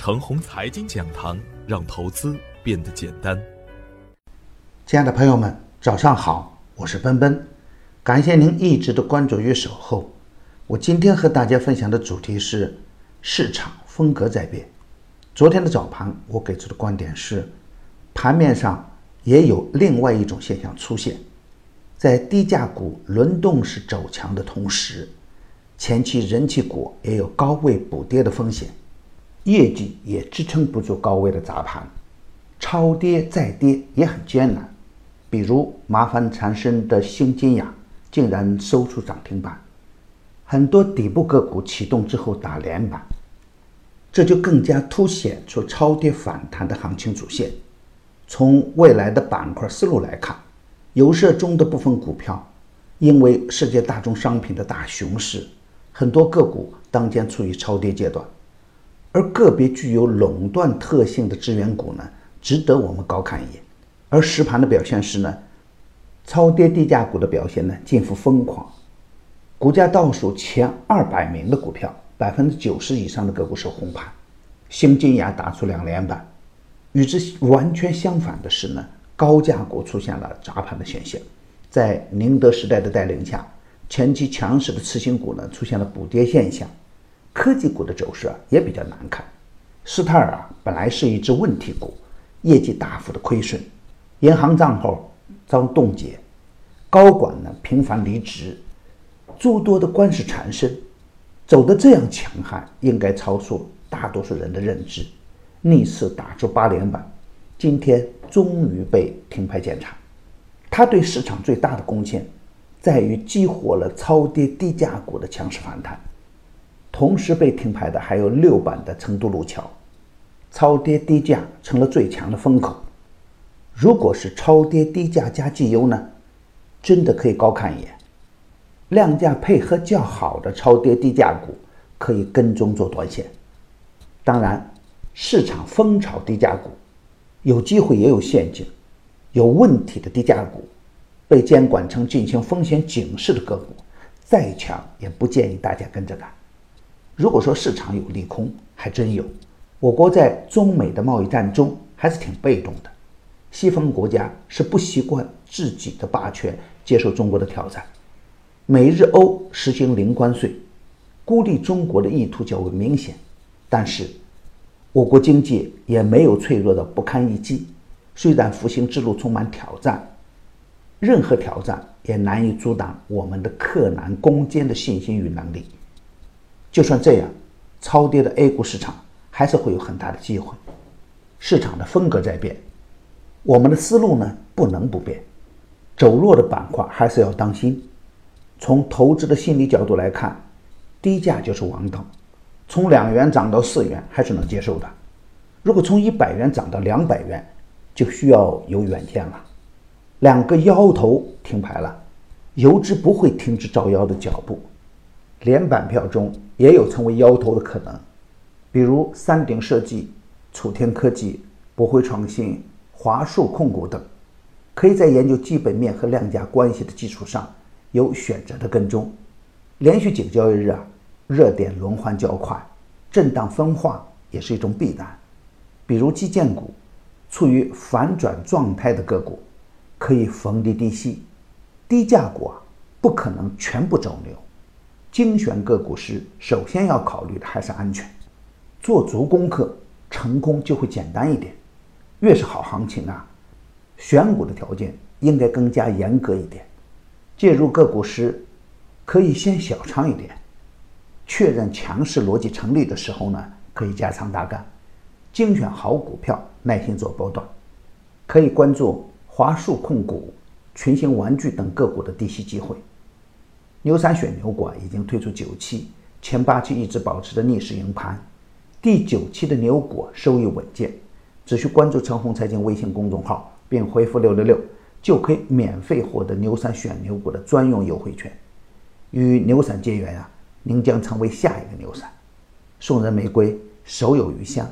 程红财经讲堂，让投资变得简单。亲爱的朋友们，早上好，我是奔奔，感谢您一直的关注与守候。我今天和大家分享的主题是市场风格在变。昨天的早盘，我给出的观点是，盘面上也有另外一种现象出现，在低价股轮动式走强的同时。前期人气股也有高位补跌的风险，业绩也支撑不住高位的砸盘，超跌再跌也很艰难。比如麻烦缠身的新金雅竟然收出涨停板，很多底部个股启动之后打连板，这就更加凸显出超跌反弹的行情主线。从未来的板块思路来看，有色中的部分股票，因为世界大宗商品的大熊市。很多个股当前处于超跌阶段，而个别具有垄断特性的资源股呢，值得我们高看一眼。而实盘的表现是呢，超跌低价股的表现呢近乎疯狂，股价倒数前二百名的股票，百分之九十以上的个股是红盘，新金雅打出两连板。与之完全相反的是呢，高价股出现了砸盘的现象，在宁德时代的带领下。前期强势的次新股呢出现了补跌现象，科技股的走势啊也比较难看。斯泰尔啊本来是一只问题股，业绩大幅的亏损，银行账号遭冻结，高管呢频繁离职，诸多的官司缠身，走得这样强悍，应该超出大多数人的认知。逆势打出八连板，今天终于被停牌检查。它对市场最大的贡献。在于激活了超跌低价股的强势反弹，同时被停牌的还有六板的成都路桥，超跌低价成了最强的风口。如果是超跌低价加绩优呢，真的可以高看一眼。量价配合较好的超跌低价股可以跟踪做短线。当然，市场风炒低价股，有机会也有陷阱，有问题的低价股。被监管层进行风险警示的个股，再强也不建议大家跟着干。如果说市场有利空，还真有。我国在中美的贸易战中还是挺被动的，西方国家是不习惯自己的霸权接受中国的挑战。美日欧实行零关税，孤立中国的意图较为明显。但是，我国经济也没有脆弱的不堪一击，虽然复兴之路充满挑战。任何挑战也难以阻挡我们的克难攻坚的信心与能力。就算这样，超跌的 A 股市场还是会有很大的机会。市场的风格在变，我们的思路呢不能不变。走弱的板块还是要当心。从投资的心理角度来看，低价就是王道。从两元涨到四元还是能接受的。如果从一百元涨到两百元，就需要有远见了。两个妖头停牌了，游资不会停止造妖的脚步。连板票中也有成为妖头的可能，比如三鼎设计、楚天科技、博汇创新、华数控股等，可以在研究基本面和量价关系的基础上有选择的跟踪。连续几个交易日啊，热点轮换较快，震荡分化也是一种必然。比如基建股，处于反转状态的个股。可以逢低低吸，低价股啊不可能全部走牛。精选个股时，首先要考虑的还是安全。做足功课，成功就会简单一点。越是好行情啊，选股的条件应该更加严格一点。介入个股时，可以先小仓一点，确认强势逻辑成立的时候呢，可以加仓大干。精选好股票，耐心做波段，可以关注。华数控股、群星玩具等个股的低吸机会。牛散选牛股已经推出九期，前八期一直保持着逆势赢盘，第九期的牛股收益稳健。只需关注“陈红财经”微信公众号，并回复“六六六”，就可以免费获得牛散选牛股的专用优惠券。与牛散结缘啊，您将成为下一个牛散。送人玫瑰，手有余香。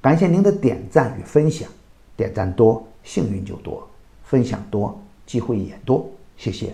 感谢您的点赞与分享，点赞多，幸运就多。分享多，机会也多。谢谢。